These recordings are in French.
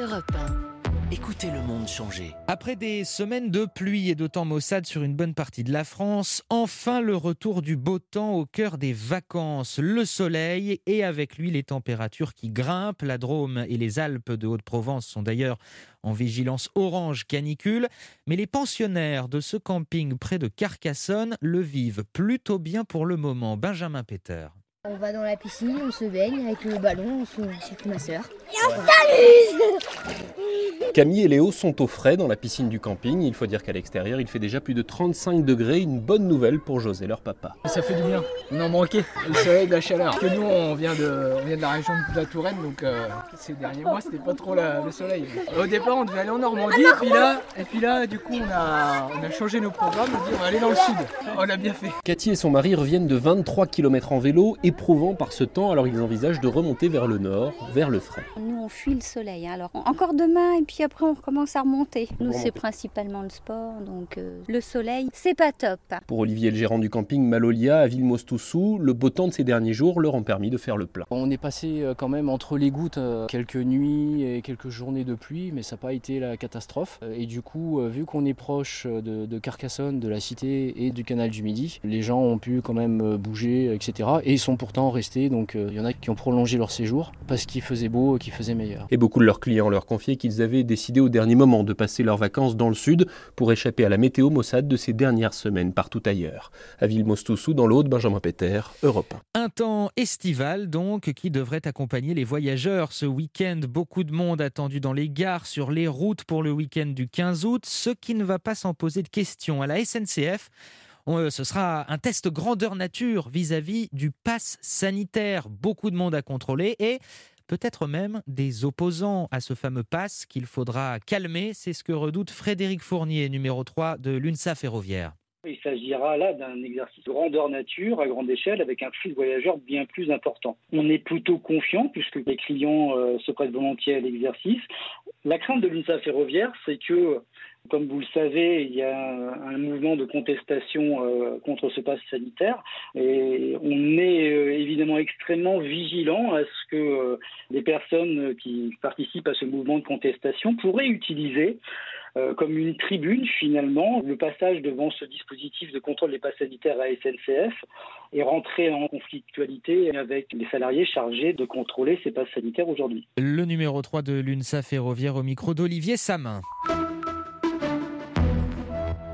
Europe 1. Écoutez le monde changer. Après des semaines de pluie et de temps maussade sur une bonne partie de la France, enfin le retour du beau temps au cœur des vacances. Le soleil et avec lui les températures qui grimpent. La Drôme et les Alpes de Haute-Provence sont d'ailleurs en vigilance orange canicule. Mais les pensionnaires de ce camping près de Carcassonne le vivent plutôt bien pour le moment. Benjamin Peter. On va dans la piscine, on se baigne avec le ballon, on se avec ma soeur. Camille et Léo sont au frais dans la piscine du camping. Il faut dire qu'à l'extérieur, il fait déjà plus de 35 degrés. Une bonne nouvelle pour José, leur papa. Ça fait du bien. On en manquait. Le soleil, de la chaleur. Parce que nous, on vient de, on vient de la région de la Touraine, donc euh, ces derniers mois, c'était pas trop la- le soleil. Au départ, on devait aller en Normandie, et puis là, et puis là, du coup, on a, on a changé nos programmes. On dit, on va aller dans le sud. On a bien fait. Cathy et son mari reviennent de 23 km en vélo, éprouvant par ce temps, alors ils envisagent de remonter vers le nord, vers le frais. Nous, on fuit le soleil. hein. Alors, encore demain, et puis après, on recommence à remonter. Nous, c'est principalement le sport, donc euh, le soleil, c'est pas top. Pour Olivier, le gérant du camping Malolia à Villemostoussou, le beau temps de ces derniers jours leur ont permis de faire le plein. On est passé euh, quand même entre les gouttes euh, quelques nuits et quelques journées de pluie, mais ça n'a pas été la catastrophe. Et du coup, vu qu'on est proche de, de Carcassonne, de la cité et du canal du Midi, les gens ont pu quand même bouger, etc. Et ils sont pourtant restés, donc euh, il y en a qui ont prolongé leur séjour parce qu'il faisait beau et qu'il faisait meilleur. Et beaucoup de leurs clients leur confiaient qu'ils avaient décidé au dernier moment de passer leurs vacances dans le sud pour échapper à la météo maussade de ces dernières semaines partout ailleurs. À Villemostoussou, dans l'Aude, Benjamin Péter, Europe 1. Un temps estival donc qui devrait accompagner les voyageurs ce week-end. Beaucoup de monde attendu dans les gares, sur les routes pour le week-end du 15 août, ce qui ne va pas s'en poser de questions. À la SNCF, euh, ce sera un test grandeur nature vis-à-vis du pass sanitaire. Beaucoup de monde à contrôler et peut-être même des opposants à ce fameux pass qu'il faudra calmer. C'est ce que redoute Frédéric Fournier, numéro 3 de l'UNSA Ferroviaire. Il s'agira là d'un exercice de grandeur nature à grande échelle avec un flux de voyageurs bien plus important. On est plutôt confiant puisque les clients euh, se prêtent volontiers à l'exercice. La crainte de l'UNSA ferroviaire, c'est que, comme vous le savez, il y a un mouvement de contestation euh, contre ce pass sanitaire et on est euh, évidemment extrêmement vigilant à ce que euh, les personnes qui participent à ce mouvement de contestation pourraient utiliser comme une tribune finalement le passage devant ce dispositif de contrôle des passes sanitaires à SNCF et rentrer en conflictualité avec les salariés chargés de contrôler ces passes sanitaires aujourd'hui. Le numéro 3 de l'UNSA Ferroviaire au micro d'Olivier Samin.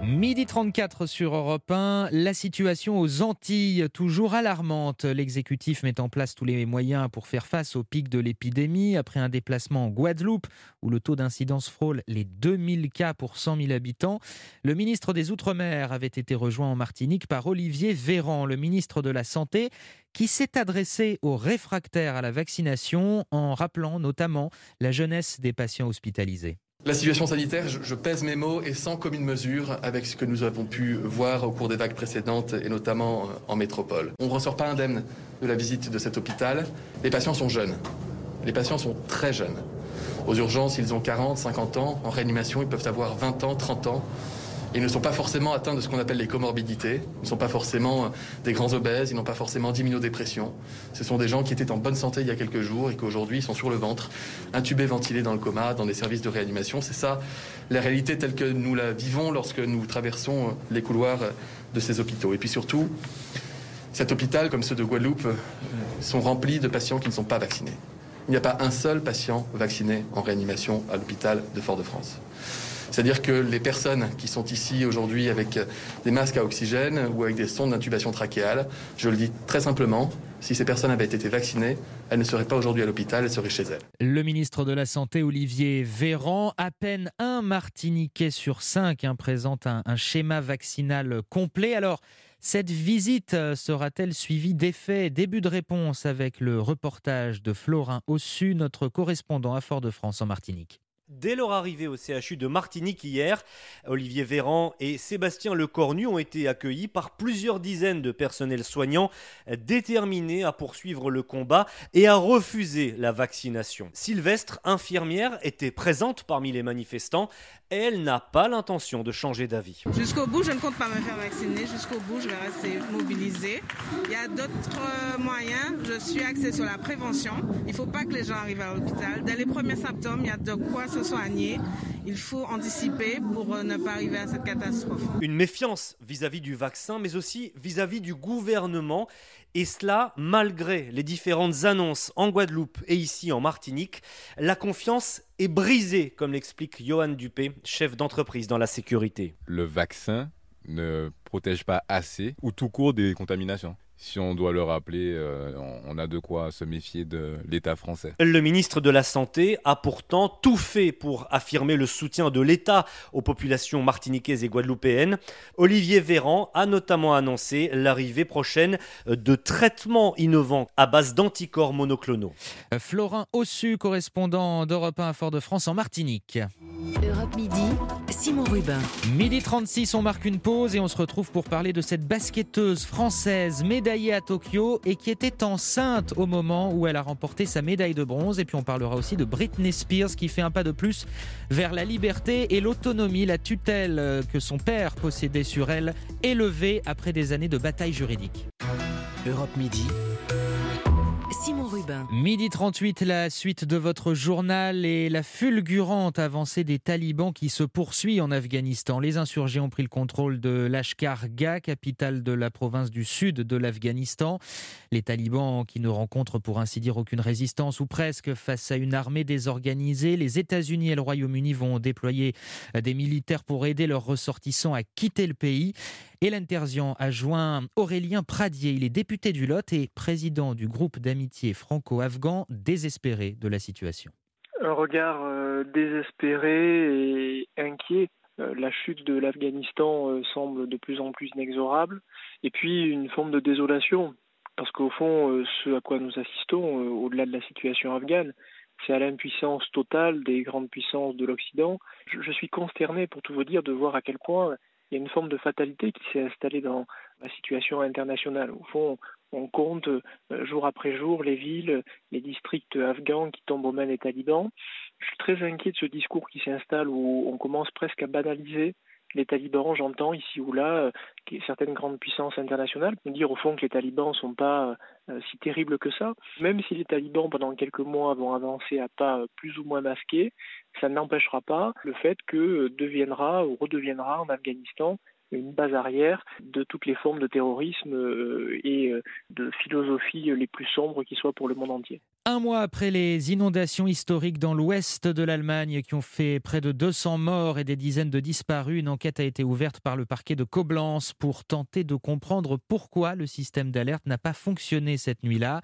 Midi 34 sur Europe 1, la situation aux Antilles, toujours alarmante. L'exécutif met en place tous les moyens pour faire face au pic de l'épidémie. Après un déplacement en Guadeloupe, où le taux d'incidence frôle les 2000 cas pour 100 000 habitants, le ministre des Outre-mer avait été rejoint en Martinique par Olivier Véran, le ministre de la Santé, qui s'est adressé aux réfractaires à la vaccination en rappelant notamment la jeunesse des patients hospitalisés. La situation sanitaire, je, pèse mes mots, est sans commune mesure avec ce que nous avons pu voir au cours des vagues précédentes et notamment euh, en métropole. On ne ressort pas indemne de la visite de cet hôpital. Les patients sont jeunes. Les patients sont très jeunes. Aux urgences, ils ont 40, 50 ans. En réanimation, ils peuvent avoir 20 ans, 30 ans. Ils ne sont pas forcément atteints de ce qu'on appelle les comorbidités. Ils ne sont pas forcément euh, des grands obèses, ils n'ont pas forcément d'immunodépression. Ce sont des gens qui étaient en bonne santé il y a quelques jours et qu'aujourd'hui sont sur le ventre, intubés, ventilés dans le coma, dans des services de réanimation. C'est ça la réalité telle que nous la vivons lorsque nous traversons euh, les couloirs euh, de ces hôpitaux. Et puis surtout, cet hôpital, comme ceux de Guadeloupe, sont remplis de patients qui ne sont pas vaccinés. Il n'y a pas un seul patient vacciné en réanimation à l'hôpital de Fort-de-France. C'est-à-dire que les personnes qui sont ici aujourd'hui avec des masques à oxygène ou avec des sondes d'intubation trachéale, je le dis très simplement, si ces personnes avaient été vaccinées, elles ne seraient pas aujourd'hui à l'hôpital, elles seraient chez elles. Le ministre de la Santé, Olivier Véran, à peine un Martiniquais sur cinq hein, présente un, un schéma vaccinal complet. Alors, cette visite sera-t-elle suivie d'effets Début de réponse avec le reportage de Florin Ossu, notre correspondant à Fort-de-France en Martinique? Dès leur arrivée au CHU de Martinique hier, Olivier Véran et Sébastien Lecornu ont été accueillis par plusieurs dizaines de personnels soignants déterminés à poursuivre le combat et à refuser la vaccination. Sylvestre, infirmière, était présente parmi les manifestants. Elle n'a pas l'intention de changer d'avis. Jusqu'au bout, je ne compte pas me faire vacciner. Jusqu'au bout, je vais rester mobilisée. Il y a d'autres moyens. Je suis axée sur la prévention. Il ne faut pas que les gens arrivent à l'hôpital. Dès les premiers symptômes, il y a de quoi se soigner. Il faut anticiper pour euh, ne pas arriver à cette catastrophe. Une méfiance vis-à-vis du vaccin, mais aussi vis-à-vis du gouvernement. Et cela, malgré les différentes annonces en Guadeloupe et ici en Martinique, la confiance est brisée, comme l'explique Johan Dupé, chef d'entreprise dans la sécurité. Le vaccin ne protège pas assez ou tout court des contaminations si on doit le rappeler, euh, on a de quoi se méfier de l'État français. Le ministre de la Santé a pourtant tout fait pour affirmer le soutien de l'État aux populations martiniquaises et guadeloupéennes. Olivier Véran a notamment annoncé l'arrivée prochaine de traitements innovants à base d'anticorps monoclonaux. Florin Ossu, correspondant d'Europe 1 à Fort-de-France en Martinique. Europe Midi, Simon Rubin. Midi 36, on marque une pause et on se retrouve pour parler de cette basketteuse française médaillée à Tokyo et qui était enceinte au moment où elle a remporté sa médaille de bronze. Et puis on parlera aussi de Britney Spears qui fait un pas de plus vers la liberté et l'autonomie, la tutelle que son père possédait sur elle, élevée après des années de bataille juridique. Europe Midi. Rubin. Midi 38, la suite de votre journal et la fulgurante avancée des talibans qui se poursuit en Afghanistan. Les insurgés ont pris le contrôle de Lashkar Gah, capitale de la province du sud de l'Afghanistan. Les talibans qui ne rencontrent pour ainsi dire aucune résistance ou presque face à une armée désorganisée. Les États-Unis et le Royaume-Uni vont déployer des militaires pour aider leurs ressortissants à quitter le pays. Hélène Terzian a joint Aurélien Pradier. Il est député du Lot et président du groupe d'amitié franco-afghan désespéré de la situation. Un regard euh, désespéré et inquiet. Euh, la chute de l'Afghanistan euh, semble de plus en plus inexorable. Et puis une forme de désolation. Parce qu'au fond, ce à quoi nous assistons, au-delà de la situation afghane, c'est à l'impuissance totale des grandes puissances de l'Occident. Je suis consterné, pour tout vous dire, de voir à quel point il y a une forme de fatalité qui s'est installée dans la situation internationale. Au fond, on compte euh, jour après jour les villes, les districts afghans qui tombent aux mains des talibans. Je suis très inquiet de ce discours qui s'installe où on commence presque à banaliser les talibans, j'entends ici ou là, euh, certaines grandes puissances internationales me dire au fond que les talibans ne sont pas euh, si terribles que ça. Même si les talibans, pendant quelques mois, vont avancer à pas plus ou moins masqués, ça n'empêchera pas le fait que deviendra ou redeviendra en Afghanistan une base arrière de toutes les formes de terrorisme euh, et euh, de philosophie les plus sombres qui soient pour le monde entier. Un mois après les inondations historiques dans l'ouest de l'Allemagne qui ont fait près de 200 morts et des dizaines de disparus, une enquête a été ouverte par le parquet de Koblenz pour tenter de comprendre pourquoi le système d'alerte n'a pas fonctionné cette nuit-là.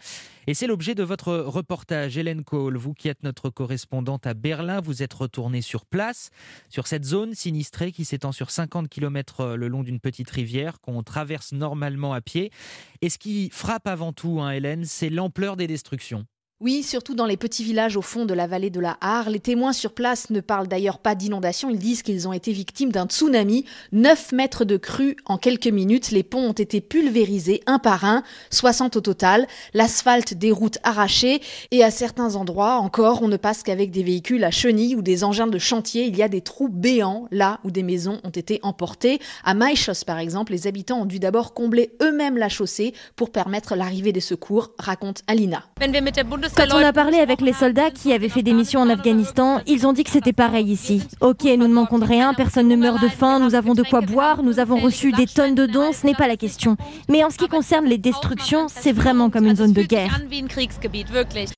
Et c'est l'objet de votre reportage, Hélène Kohl. Vous qui êtes notre correspondante à Berlin, vous êtes retournée sur place, sur cette zone sinistrée qui s'étend sur 50 km le long d'une petite rivière qu'on traverse normalement à pied. Et ce qui frappe avant tout, hein, Hélène, c'est l'ampleur des destructions. Oui, surtout dans les petits villages au fond de la vallée de la Har. Les témoins sur place ne parlent d'ailleurs pas d'inondation, ils disent qu'ils ont été victimes d'un tsunami. 9 mètres de crue en quelques minutes, les ponts ont été pulvérisés un par un, 60 au total, l'asphalte des routes arrachées et à certains endroits encore on ne passe qu'avec des véhicules à chenilles ou des engins de chantier. Il y a des trous béants là où des maisons ont été emportées. À Maïchos par exemple, les habitants ont dû d'abord combler eux-mêmes la chaussée pour permettre l'arrivée des secours, raconte Alina. Quand on a parlé avec les soldats qui avaient fait des missions en Afghanistan, ils ont dit que c'était pareil ici. Ok, nous ne manquons de rien, personne ne meurt de faim, nous avons de quoi boire, nous avons reçu des tonnes de dons, ce n'est pas la question. Mais en ce qui concerne les destructions, c'est vraiment comme une zone de guerre.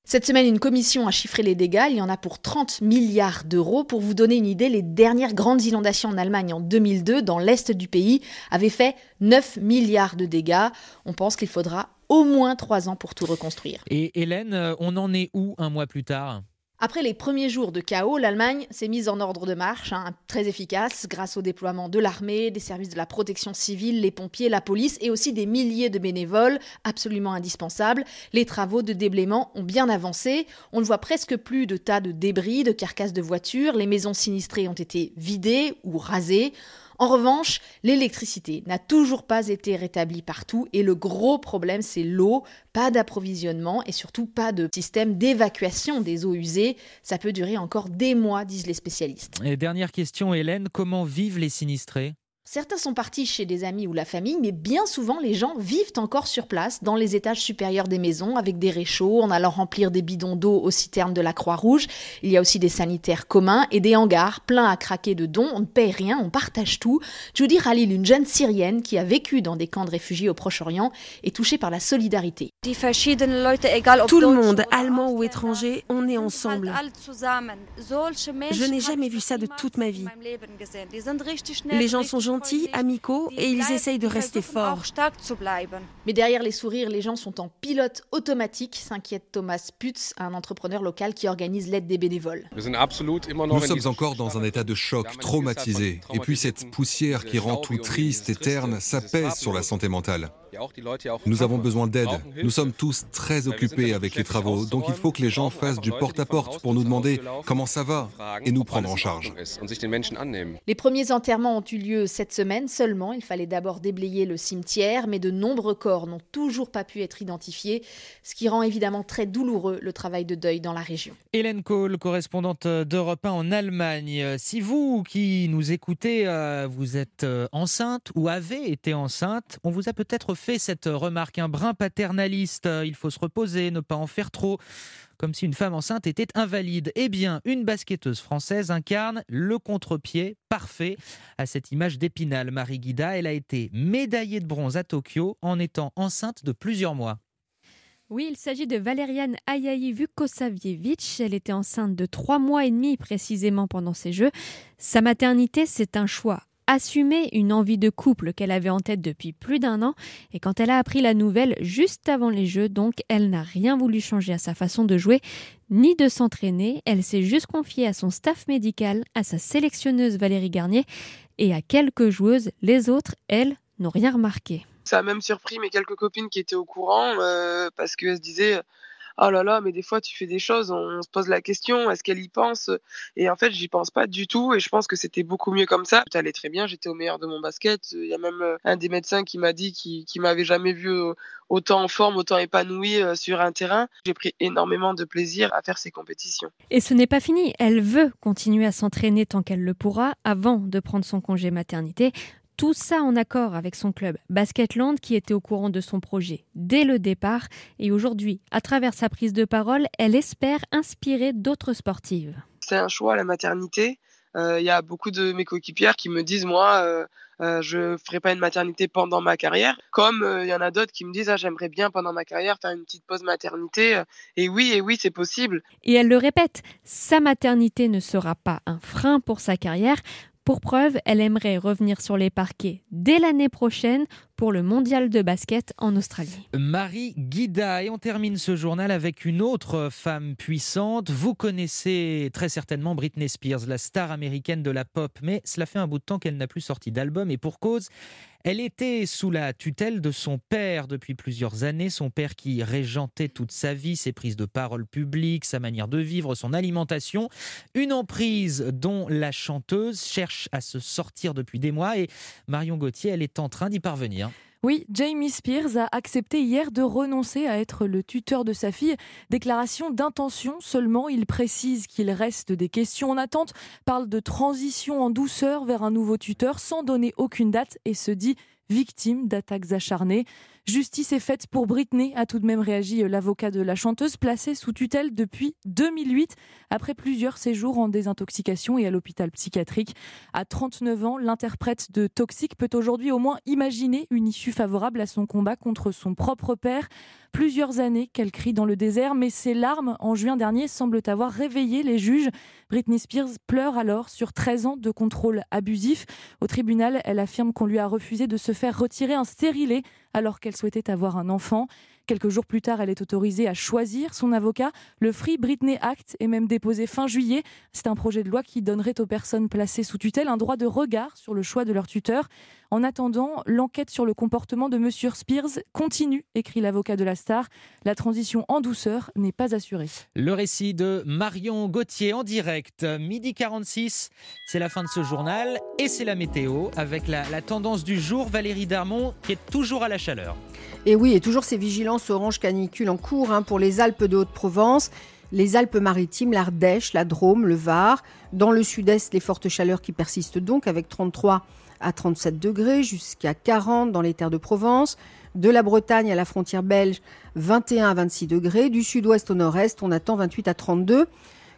Cette semaine, une commission a chiffré les dégâts. Il y en a pour 30 milliards d'euros. Pour vous donner une idée, les dernières grandes inondations en Allemagne en 2002, dans l'est du pays, avaient fait 9 milliards de dégâts. On pense qu'il faudra au moins trois ans pour tout reconstruire. Et Hélène, euh, on en est où un mois plus tard? Après les premiers jours de chaos, l'Allemagne s'est mise en ordre de marche, hein, très efficace, grâce au déploiement de l'armée, des services de la protection civile, les pompiers, la police et aussi des milliers de bénévoles absolument indispensables. Les travaux de déblaiement ont bien avancé. On ne voit presque plus de tas de débris, de carcasses de voitures. Les maisons sinistrées ont été vidées ou rasées. En revanche, l'électricité n'a toujours pas été rétablie partout et le gros problème, c'est l'eau. Pas d'approvisionnement et surtout pas de système d'évacuation des eaux usées. Ça peut durer encore des mois, disent les spécialistes. Dernière question, Hélène, comment vivent les sinistrés? Certains sont partis chez des amis ou la famille, mais bien souvent les gens vivent encore sur place, dans les étages supérieurs des maisons, avec des réchauds, en allant remplir des bidons d'eau aux citernes de la Croix-Rouge. Il y a aussi des sanitaires communs et des hangars pleins à craquer de dons. On ne paye rien, on partage tout. Judy Khalil, une jeune syrienne qui a vécu dans des camps de réfugiés au Proche-Orient, est touchée par la solidarité. Tout le monde, allemand ou étranger, on est ensemble. Je n'ai jamais vu ça de toute ma vie. Les gens sont gentils, amicaux et ils essayent de rester forts. Mais derrière les sourires, les gens sont en pilote automatique, s'inquiète Thomas Putz, un entrepreneur local qui organise l'aide des bénévoles. Nous sommes encore dans un état de choc, traumatisé. Et puis cette poussière qui rend tout triste et terne, ça pèse sur la santé mentale. Nous avons besoin d'aide. Nous sommes tous très occupés avec les travaux, donc il faut que les gens fassent du porte-à-porte pour nous demander comment ça va et nous prendre en charge. Les premiers enterrements ont eu lieu cette semaine seulement. Il fallait d'abord déblayer le cimetière, mais de nombreux corps n'ont toujours pas pu être identifiés, ce qui rend évidemment très douloureux le travail de deuil dans la région. Hélène Kohl, correspondante d'Europe 1 en Allemagne. Si vous qui nous écoutez, euh, vous êtes euh, enceinte ou avez été enceinte, on vous a peut-être fait cette remarque, un brin paternaliste. Il faut se reposer, ne pas en faire trop comme si une femme enceinte était invalide. Eh bien, une basketteuse française incarne le contre-pied parfait à cette image d'Épinal. Marie Guida, elle a été médaillée de bronze à Tokyo en étant enceinte de plusieurs mois. Oui, il s'agit de Valériane Ayaï Vukosavievich. Elle était enceinte de trois mois et demi précisément pendant ces Jeux. Sa maternité, c'est un choix assumer une envie de couple qu'elle avait en tête depuis plus d'un an. Et quand elle a appris la nouvelle juste avant les jeux, donc elle n'a rien voulu changer à sa façon de jouer ni de s'entraîner, elle s'est juste confiée à son staff médical, à sa sélectionneuse Valérie Garnier et à quelques joueuses, les autres, elles, n'ont rien remarqué. Ça a même surpris mes quelques copines qui étaient au courant euh, parce qu'elles se disaient oh là là, mais des fois tu fais des choses, on, se pose la question, est-ce qu'elle y pense? Et en fait, j'y pense pas du tout et je pense que c'était beaucoup mieux comme ça. Ça allait très bien, j'étais au meilleur de mon basket. Il y a même euh, un des médecins qui m'a dit qu'il qui m'avait jamais vu euh, autant en forme, autant épanoui euh, sur un terrain. J'ai pris énormément de plaisir à faire ces compétitions. Et ce n'est pas fini, elle veut continuer à s'entraîner tant qu'elle le pourra avant de prendre son congé maternité. Tout ça en accord avec son club Basketland qui était au courant de son projet dès le départ. Et aujourd'hui, à travers sa prise de parole, elle espère inspirer d'autres sportives. C'est un choix la maternité. Euh, il y a beaucoup de mes coéquipières qui me disent moi euh, euh, je ferai pas une maternité pendant ma carrière. Comme il y en a d'autres qui me disent ah, j'aimerais bien pendant ma carrière faire une petite pause maternité. Et oui et oui c'est possible. Et elle le répète sa maternité ne sera pas un frein pour sa carrière pour preuve, elle aimerait revenir sur les parquets dès l'année prochaine pour le mondial de basket en Australie. Marie Guida, et on termine ce journal avec une autre femme puissante. Vous connaissez très certainement Britney Spears, la star américaine de la pop, mais cela fait un bout de temps qu'elle n'a plus sorti d'album et pour cause, elle était sous la tutelle de son père depuis plusieurs années, son père qui régentait toute sa vie, ses prises de parole publiques, sa manière de vivre, son alimentation. Une emprise dont la chanteuse cherche à se sortir depuis des mois et Marion Gauthier, elle est en train d'y parvenir. Oui, Jamie Spears a accepté hier de renoncer à être le tuteur de sa fille. Déclaration d'intention seulement, il précise qu'il reste des questions en attente, parle de transition en douceur vers un nouveau tuteur sans donner aucune date et se dit victime d'attaques acharnées. Justice est faite pour Britney, a tout de même réagi l'avocat de la chanteuse, placée sous tutelle depuis 2008, après plusieurs séjours en désintoxication et à l'hôpital psychiatrique. À 39 ans, l'interprète de Toxic peut aujourd'hui au moins imaginer une issue favorable à son combat contre son propre père. Plusieurs années qu'elle crie dans le désert, mais ses larmes en juin dernier semblent avoir réveillé les juges. Britney Spears pleure alors sur 13 ans de contrôle abusif. Au tribunal, elle affirme qu'on lui a refusé de se faire retirer un stérilet alors qu'elle souhaitait avoir un enfant. Quelques jours plus tard, elle est autorisée à choisir son avocat. Le Free Britney Act est même déposé fin juillet. C'est un projet de loi qui donnerait aux personnes placées sous tutelle un droit de regard sur le choix de leur tuteur. En attendant, l'enquête sur le comportement de M. Spears continue, écrit l'avocat de la star. La transition en douceur n'est pas assurée. Le récit de Marion Gauthier en direct, midi 46. C'est la fin de ce journal et c'est la météo avec la, la tendance du jour. Valérie Darmon qui est toujours à la chaleur. Et oui, et toujours ces vigilances orange canicule en cours hein, pour les Alpes de Haute-Provence les Alpes-Maritimes, l'Ardèche, la Drôme, le Var. Dans le sud-est, les fortes chaleurs qui persistent donc avec 33 à 37 degrés jusqu'à 40 dans les terres de Provence. De la Bretagne à la frontière belge, 21 à 26 degrés. Du sud-ouest au nord-est, on attend 28 à 32.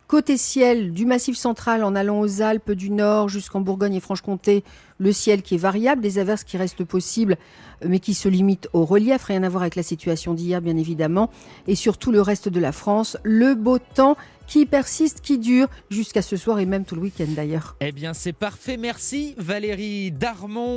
Côté ciel, du massif central en allant aux Alpes du Nord jusqu'en Bourgogne et Franche-Comté, le ciel qui est variable, des averses qui restent possibles, mais qui se limitent au relief, rien à voir avec la situation d'hier bien évidemment, et surtout le reste de la France, le beau temps qui persiste, qui dure jusqu'à ce soir et même tout le week-end d'ailleurs. Eh bien c'est parfait, merci Valérie Darmon.